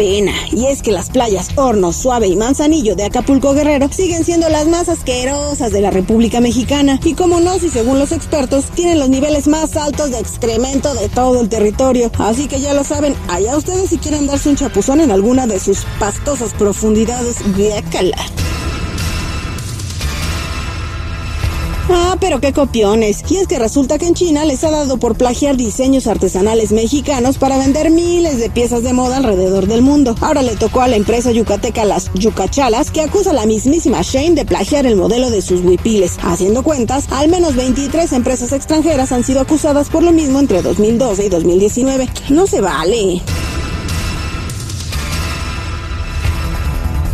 y es que las playas Horno, Suave y Manzanillo de Acapulco Guerrero siguen siendo las más asquerosas de la República Mexicana. Y como no, si según los expertos, tienen los niveles más altos de excremento de todo el territorio. Así que ya lo saben, allá ustedes si quieren darse un chapuzón en alguna de sus pastosas profundidades, guácala. Ah, pero qué copiones. Y es que resulta que en China les ha dado por plagiar diseños artesanales mexicanos para vender miles de piezas de moda alrededor del mundo. Ahora le tocó a la empresa yucateca Las Yucachalas que acusa a la mismísima Shane de plagiar el modelo de sus huipiles. Haciendo cuentas, al menos 23 empresas extranjeras han sido acusadas por lo mismo entre 2012 y 2019. No se vale.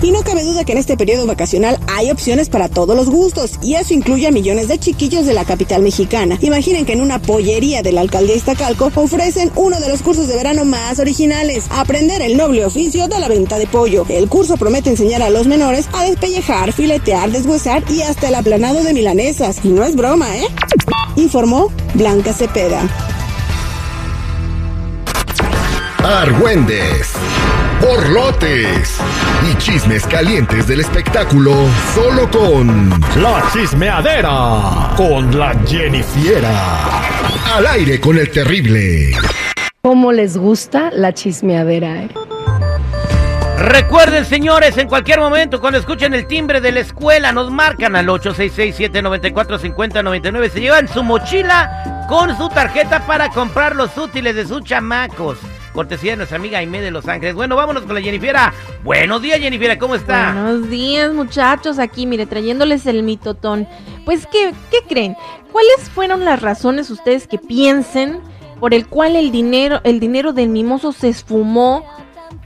Y no cabe duda que en este periodo vacacional hay opciones para todos los gustos, y eso incluye a millones de chiquillos de la capital mexicana. Imaginen que en una pollería de la alcaldía Iztacalco ofrecen uno de los cursos de verano más originales, aprender el noble oficio de la venta de pollo. El curso promete enseñar a los menores a despellejar, filetear, deshuesar y hasta el aplanado de milanesas. Y no es broma, ¿eh? Informó Blanca Cepeda. Argüendes, borlotes y chismes calientes del espectáculo solo con La chismeadera con la Jennifiera. Al aire con el terrible. ¿Cómo les gusta la chismeadera? eh? Recuerden, señores, en cualquier momento, cuando escuchen el timbre de la escuela, nos marcan al 866-794-5099. Se llevan su mochila con su tarjeta para comprar los útiles de sus chamacos. Cortesía de nuestra amiga Aime de Los Ángeles. Bueno, vámonos con la Jennifiera. Buenos días, Jennifiera, ¿cómo está? Buenos días, muchachos. Aquí, mire, trayéndoles el mitotón. Pues, ¿qué, ¿qué creen? ¿Cuáles fueron las razones ustedes que piensen por el cual el dinero, el dinero del mimoso se esfumó?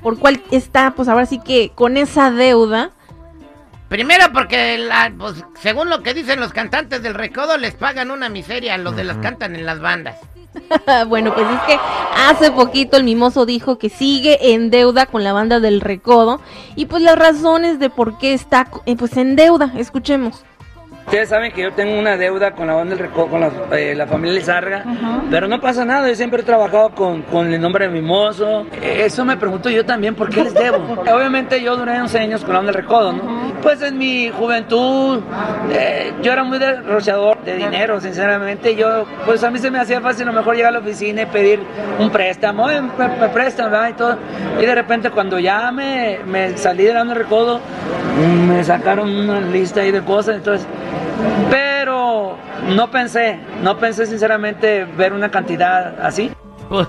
Por cuál está, pues ahora sí que con esa deuda. Primero porque, la- pues, según lo que dicen los cantantes del recodo, les pagan una miseria a los de las cantan en las bandas. bueno, pues es que hace poquito el mimoso dijo que sigue en deuda con la banda del recodo. Y pues las razones de por qué está eh, pues en deuda. Escuchemos. Ustedes saben que yo tengo una deuda con la banda del Recodo, con la, eh, la familia Lizarga, pero no pasa nada, yo siempre he trabajado con, con el nombre de Mimoso. Eh, Eso me pregunto yo también, ¿por qué les debo? Obviamente yo duré 11 años con la banda del Recodo, ¿no? Pues en mi juventud eh, yo era muy derrochador de dinero, sinceramente. Yo, pues a mí se me hacía fácil a lo mejor llegar a la oficina y pedir un préstamo, "Oye, me, me prestan, ¿verdad? Y todo. Y de repente cuando ya me, me salí de la banda del Recodo, me sacaron una lista ahí de cosas, entonces... Pero no pensé, no pensé sinceramente ver una cantidad así. Pues,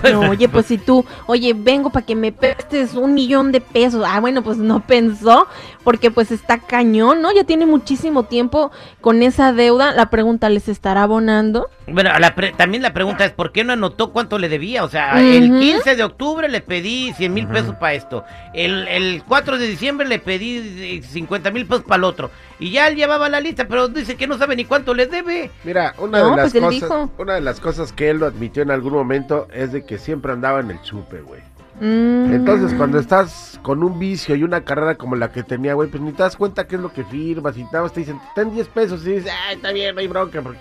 pues, No, oye, pues si tú, oye, vengo para que me prestes un millón de pesos. Ah, bueno, pues no pensó, porque pues está cañón, ¿no? Ya tiene muchísimo tiempo con esa deuda. La pregunta, ¿les estará abonando? Bueno, la pre- también la pregunta es, ¿por qué no anotó cuánto le debía? O sea, el Ujú. 15 de octubre le pedí 100 mil pesos para esto. El, el 4 de diciembre le pedí eh, 50 mil pesos para el otro. Y ya él llevaba la lista, pero dice que no sabe ni cuánto le debe. Mira, una No, de las pues cosas, una de las cosas que él lo admitió en algún momento es de que siempre andaba en el chupe, güey. Mm. Entonces, cuando estás con un vicio y una carrera como la que tenía, güey, pues ni te das cuenta qué es lo que firmas y nada más te dicen, ten 10 pesos y dices, ah, está bien, no hay bronca. porque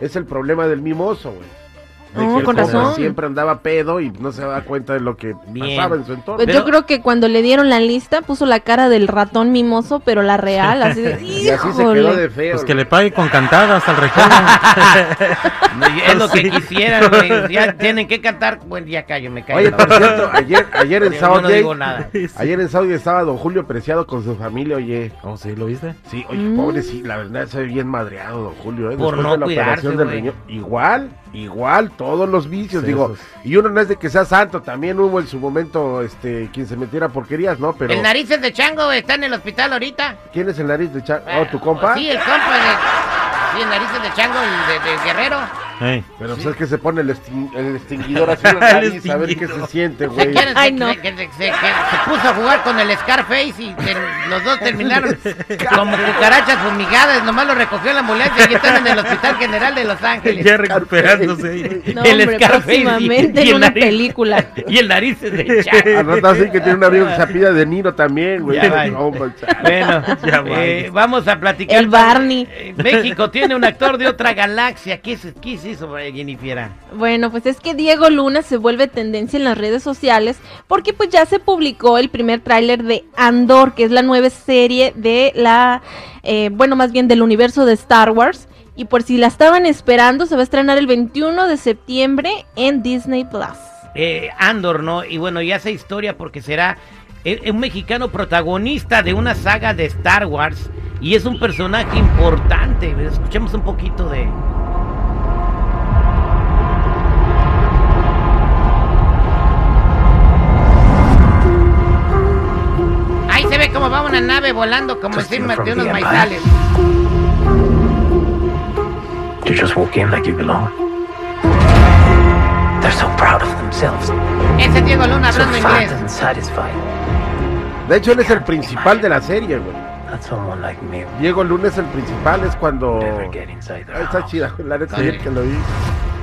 Es el problema del mimoso, güey. De No, con razón. Siempre andaba pedo y no se daba cuenta de lo que Bien. pasaba en su entorno. Pues Pero- yo creo que cuando le dieron la lista puso la cara del ratón mimoso, pero la real, así de... y así se quedó de feo. Pues que le pague con cantadas al recodo. Es lo que quisieran, güey. Ya tienen que cantar. Bueno, ya callo, me callo. Oye, la por verdad. cierto, ayer, ayer en no digo nada. ayer en Saudi estaba don Julio Preciado con su familia, oye. Oh, sí, ¿lo viste? Sí, oye, Mm. pobre, sí, la verdad se ve bien madreado, don Julio. ¿eh? Por Después no de la cuidarse, operación del riñón. Igual, igual, todos los vicios, Sí, digo. Y uno no es de que sea santo, también hubo en su momento este quien se metiera porquerías, ¿no? Pero El narices de chango está en el hospital ahorita. ¿quién es el nariz de Cha- Oh, tu compa. Sí, el compa de. Sí, el narices de chango, el de, de guerrero. Pero pues es que se pone el, extin- el extinguidor así en la nariz a ver qué se siente, Se, güey. Ay, se- no. se- que- se- que- que se puso a jugar con el Scarface y ter- los dos terminaron como cucarachas fumigadas. Nomás lo recogió la ambulancia y están en el Hospital General de Los Ángeles. Ya recuperándose. No, El hombre, Scarface próximamente y en una nariz. película. Y el narices de Al chango. rato así que tiene un amigo que se apida de Nino también, güey. No, pues, Bueno, Ya eh, va. vamos a platicar. El Barney. Eh, México tiene un actor de otra galaxia. ¿Qué es, qué es hizo eh, Jennifer? Bueno, pues es que Diego Luna se vuelve tendencia en las redes sociales porque pues ya se publicó el primer tráiler de Andor, que es la nueva serie de la, eh, bueno, más bien del universo de Star Wars. Y por si la estaban esperando, se va a estrenar el 21 de septiembre en Disney Plus. Eh, Andor, ¿no? Y bueno, ya hace historia porque será eh, un mexicano protagonista de una saga de Star Wars y es un personaje importante. Escuchemos un poquito de... una nave volando como encima de unos maizales. You just walk in like you belong. They're so proud of themselves. Ese Diego Luna hablando inglés. and satisfied. De hecho, él es el principal de la serie, güey. That someone like me Diego Luna es el principal, es cuando... Ah, Está chida, la neta, que lo vi.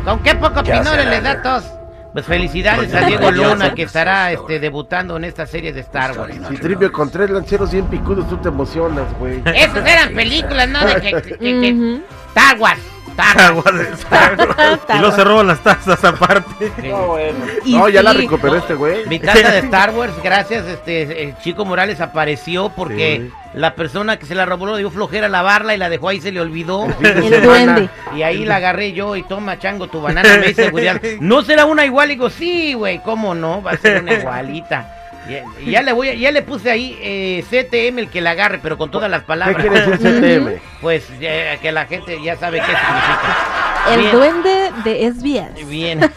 ¿Con qué poco pinores les da tos? Pues felicidades a Diego. Luna que estará este, debutando en esta serie de Star Wars. Si Trivio con tres lanceros bien picudos, tú te emocionas, güey. Esas eran películas, ¿no? De que, que- que- Ujú. Star Wars. Star Wars. Agua de Star. y luego se roban las tazas aparte. Y No, ya la recuperó este güey. Mi taza de Star Wars, gracias, este eh, Chico Morales apareció porque la persona que se la robó le dio flojera lavarla y la dejó ahí, se le olvidó. El duende. Y ahí la agarré yo y toma, chango, tu banana, me dice. ¿No será una igual? Y digo, sí, güey, ¿cómo no? Va a ser una igualita. Y, y ya le voy a- ya le puse ahí eh, CTM el que la agarre, pero con todas las ¿Qué palabras. quiere decir CTM? Pues que la gente ya sabe qué significa. El Bien. duende de SBS. Bien.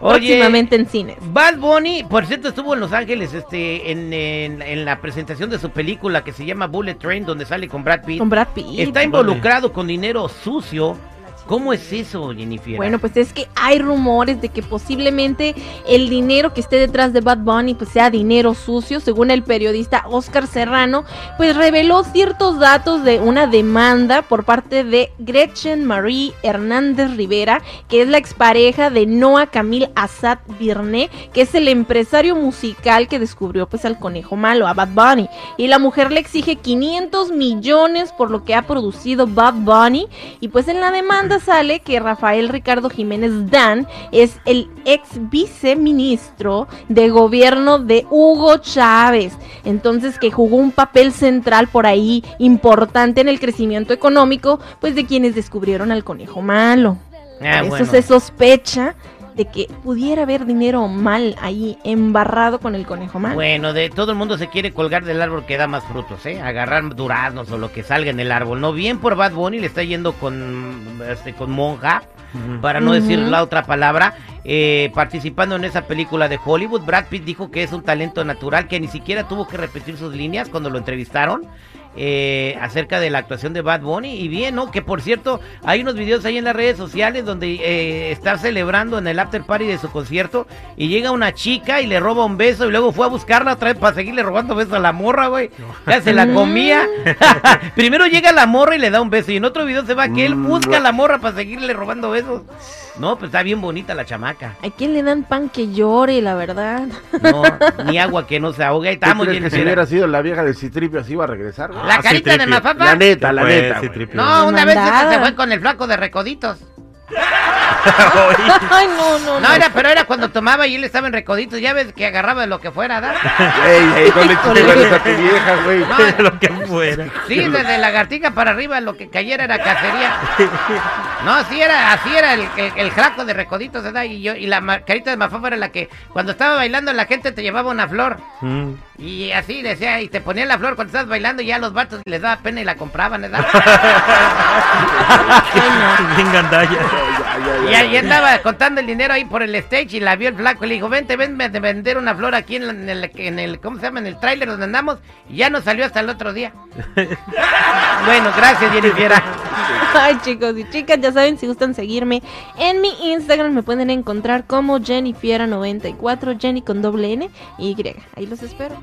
Próximamente en cines. Bad Bunny, por cierto, estuvo en Los Ángeles este, en, en- en la presentación de su película que se llama Bullet Train, donde sale con Brad Pitt. Con Brad Pitt. Está involucrado con dinero sucio. ¿Cómo es eso, Jennifer? Bueno, pues es que hay rumores de que posiblemente el dinero que esté detrás de Bad Bunny pues sea dinero sucio, según el periodista Oscar Serrano, pues reveló ciertos datos de una demanda por parte de Gretchen Marie Hernández Rivera, que es la expareja de Noah Camil Assad Birne, que es el empresario musical que descubrió pues al conejo malo, a Bad Bunny, y la mujer le exige 500 millones por lo que ha producido Bad Bunny, y pues en la demanda sale que Rafael Ricardo Jiménez Dan es el ex viceministro de gobierno de Hugo Chávez. Entonces que jugó un papel central por ahí importante en el crecimiento económico, pues de quienes descubrieron al conejo malo. Ah, Por bueno. Eso se sospecha de que pudiera haber dinero mal ahí embarrado con el conejo malo. Bueno, de todo el mundo se quiere colgar del árbol que da más frutos, ¿eh? Agarrar duraznos o lo que salga en el árbol. No bien por Bad Bunny, le está yendo con, este, con monja, para no decir la otra palabra, eh, participando en esa película de Hollywood. Brad Pitt dijo que es un talento natural, que ni siquiera tuvo que repetir sus líneas cuando lo entrevistaron. Eh, acerca de la actuación de Bad Bunny y bien, ¿no? Que por cierto, hay unos videos ahí en las redes sociales donde eh, está celebrando en el after party de su concierto y llega una chica y le roba un beso y luego fue a buscarla otra vez para seguirle robando besos a la morra, güey. Ya se la comía. Primero llega la morra y le da un beso y en otro video se va que él busca a la morra para seguirle robando besos. No, pues está bien bonita la chamaca. ¿A quién le dan pan que llore, la verdad? No, ni agua que no se ahogue. Ahí ¿Tú estamos, crees que si hubiera sido la vieja de Citripio así iba a regresar? güey? La Ah, carita de. Mafafa. La neta, la Pues, neta. sí. No, una vez se fue con el flaco de recoditos. Ay, no, no, no. No, era, pero era cuando tomaba y él estaba en recoditos. Ya ves que agarraba de lo que fuera, ¿da? Ey, ey, no le a tu vieja, güey. No, lo que fuera. sí, desde lagartija para arriba lo que cayera era cacería. No, sí era, así era el, el, el flaco de recoditos, ¿verdad? Y yo, y la carita de Mafafa era la que cuando estaba bailando la gente te llevaba una flor. Mm. Y así decía, y te ponían la flor cuando estabas bailando y ya a los vatos les daba pena y la compraban, ¿verdad? Bien gandalla. Y ahí andaba contando el dinero ahí por el stage y la vio el flaco y le dijo, vente, ven a vender una flor aquí en, el, en el, ¿cómo se llama? En el tráiler donde andamos y ya no salió hasta el otro día. bueno, gracias Jennifer. Ay, chicos y chicas, ya saben, si gustan seguirme en mi Instagram, me pueden encontrar como Jennifiera94, Jenny con doble N y Y. Ahí los espero.